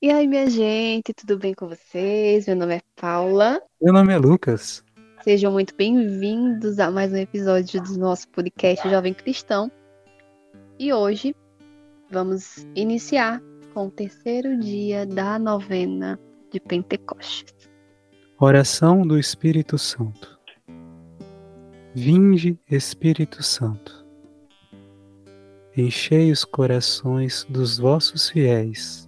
E aí, minha gente, tudo bem com vocês? Meu nome é Paula. Meu nome é Lucas. Sejam muito bem-vindos a mais um episódio do nosso podcast Jovem Cristão. E hoje vamos iniciar com o terceiro dia da novena de Pentecostes. Oração do Espírito Santo. Vinde, Espírito Santo. Enchei os corações dos vossos fiéis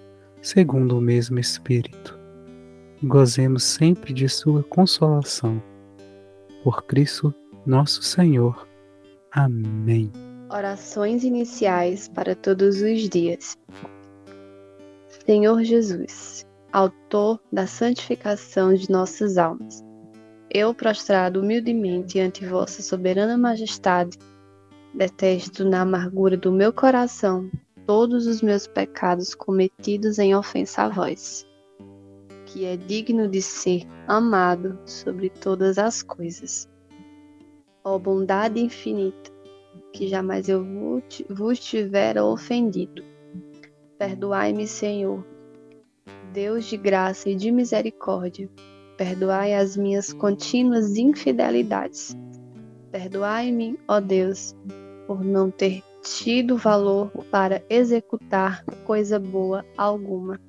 segundo o mesmo Espírito, gozemos sempre de Sua consolação. Por Cristo nosso Senhor. Amém. Orações iniciais para todos os dias. Senhor Jesus, Autor da santificação de nossas almas, eu, prostrado humildemente ante Vossa soberana majestade, Detesto na amargura do meu coração todos os meus pecados cometidos em ofensa a vós, que é digno de ser amado sobre todas as coisas. Ó bondade infinita, que jamais eu vos tivera ofendido. Perdoai-me, Senhor, Deus de graça e de misericórdia, perdoai as minhas contínuas infidelidades. Perdoai-me, ó Deus, por não ter tido valor para executar coisa boa alguma.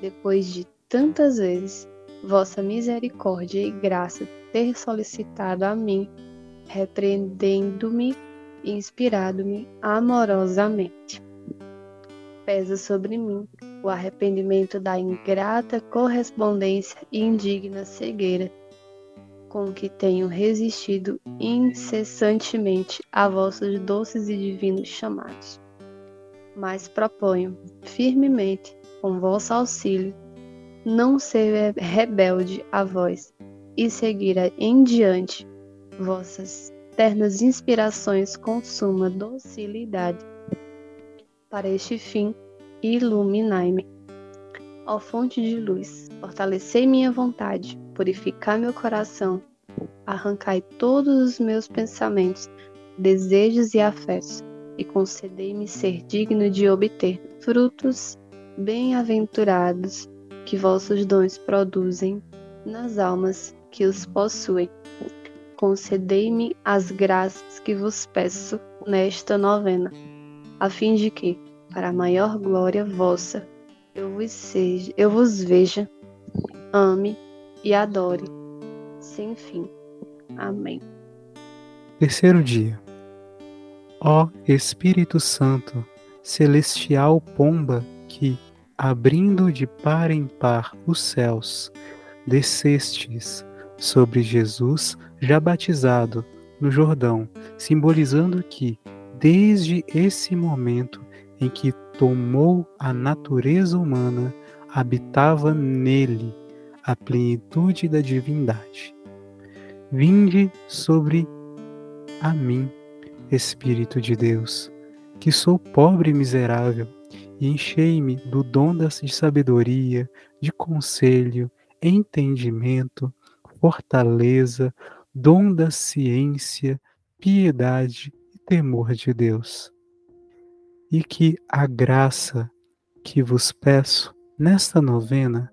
Depois de tantas vezes vossa misericórdia e graça ter solicitado a mim, repreendendo-me e inspirado-me amorosamente. Pesa sobre mim o arrependimento da ingrata correspondência e indigna cegueira com que tenho resistido incessantemente a vossos doces e divinos chamados. Mas proponho, firmemente, com vosso auxílio, não ser rebelde a vós e seguir em diante vossas ternas inspirações com suma docilidade. Para este fim, iluminai-me. Ó fonte de luz, fortalecei minha vontade, purificai meu coração, arrancai todos os meus pensamentos, desejos e afetos, e concedei-me ser digno de obter frutos bem-aventurados que vossos dons produzem nas almas que os possuem. Concedei-me as graças que vos peço nesta novena, a fim de que, para maior glória vossa, eu vos, seja, eu vos veja, ame e adore, sem fim. Amém. Terceiro dia. Ó Espírito Santo, celestial pomba que, abrindo de par em par os céus, descestes sobre Jesus já batizado no Jordão, simbolizando que, desde esse momento em que tomou a natureza humana, habitava nele a plenitude da divindade. Vinde sobre a mim, Espírito de Deus, que sou pobre e miserável, e enchei-me do dom de sabedoria, de conselho, entendimento, fortaleza, dom da ciência, piedade e temor de Deus e que a graça que vos peço nesta novena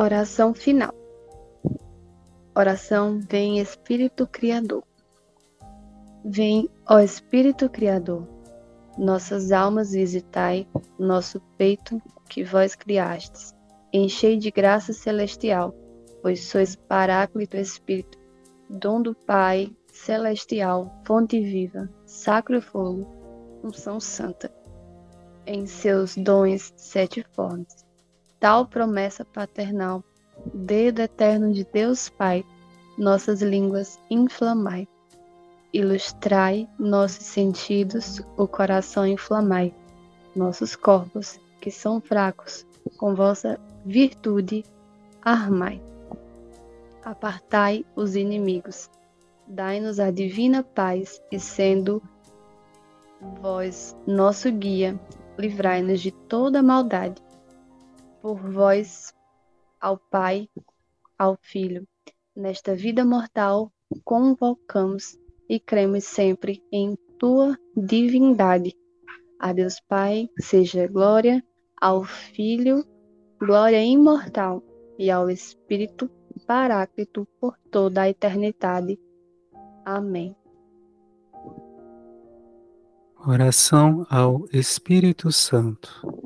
Oração final. Oração Vem Espírito Criador. Vem, ó Espírito Criador nossas almas visitai, nosso peito que vós criastes. Enchei de graça celestial, pois sois Paráclito Espírito, dom do Pai celestial, fonte viva, sacro fogo, unção santa. Em seus dons sete formas. Tal promessa paternal, dedo eterno de Deus Pai, nossas línguas inflamai ilustrai nossos sentidos, o coração inflamai, nossos corpos, que são fracos, com vossa virtude armai. Apartai os inimigos, dai-nos a divina paz, e sendo vós nosso guia, livrai-nos de toda maldade. Por vós, ao Pai, ao Filho, nesta vida mortal, convocamos e cremos sempre em tua divindade. A Deus Pai seja glória, ao Filho, glória imortal, e ao Espírito Paráclito por toda a eternidade. Amém. Oração ao Espírito Santo,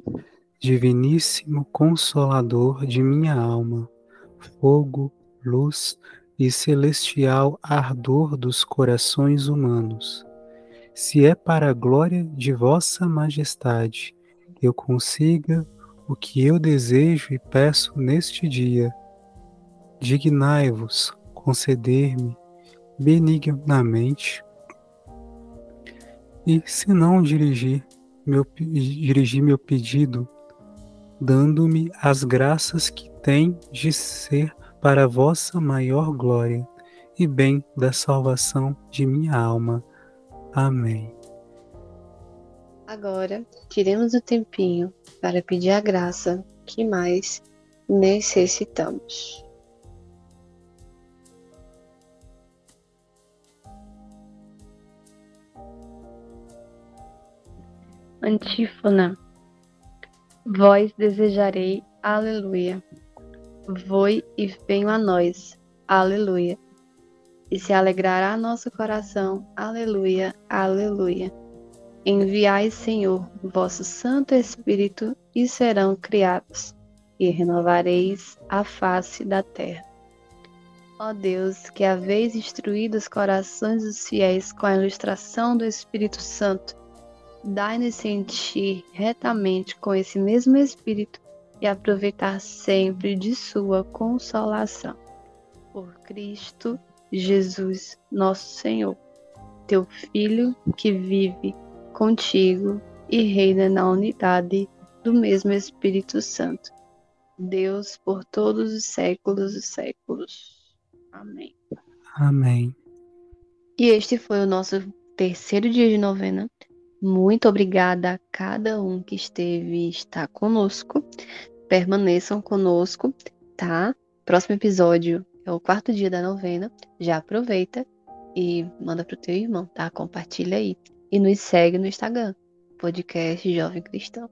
Diviníssimo Consolador de minha alma, fogo, luz, e celestial ardor dos corações humanos. Se é para a glória de vossa majestade eu consiga o que eu desejo e peço neste dia, dignai-vos conceder-me benignamente e se não dirigir meu, dirigir meu pedido, dando-me as graças que tem de ser para a vossa maior glória e bem da salvação de minha alma. Amém. Agora, tiremos o tempinho para pedir a graça que mais necessitamos. Antífona. Vós desejarei, aleluia Voi e venho a nós. Aleluia. E se alegrará nosso coração. Aleluia, aleluia. Enviai, Senhor, vosso Santo Espírito, e serão criados, e renovareis a face da terra. Ó Deus, que haveis instruído os corações dos fiéis com a ilustração do Espírito Santo, dai-nos sentir retamente com esse mesmo Espírito e aproveitar sempre de sua consolação. Por Cristo Jesus, nosso Senhor, teu Filho que vive contigo e reina na unidade do mesmo Espírito Santo. Deus por todos os séculos dos séculos. Amém. Amém. E este foi o nosso terceiro dia de novena. Muito obrigada a cada um que esteve está conosco permaneçam conosco, tá? Próximo episódio é o quarto dia da novena. Já aproveita e manda pro teu irmão, tá? Compartilha aí. E nos segue no Instagram, podcast Jovem Cristão.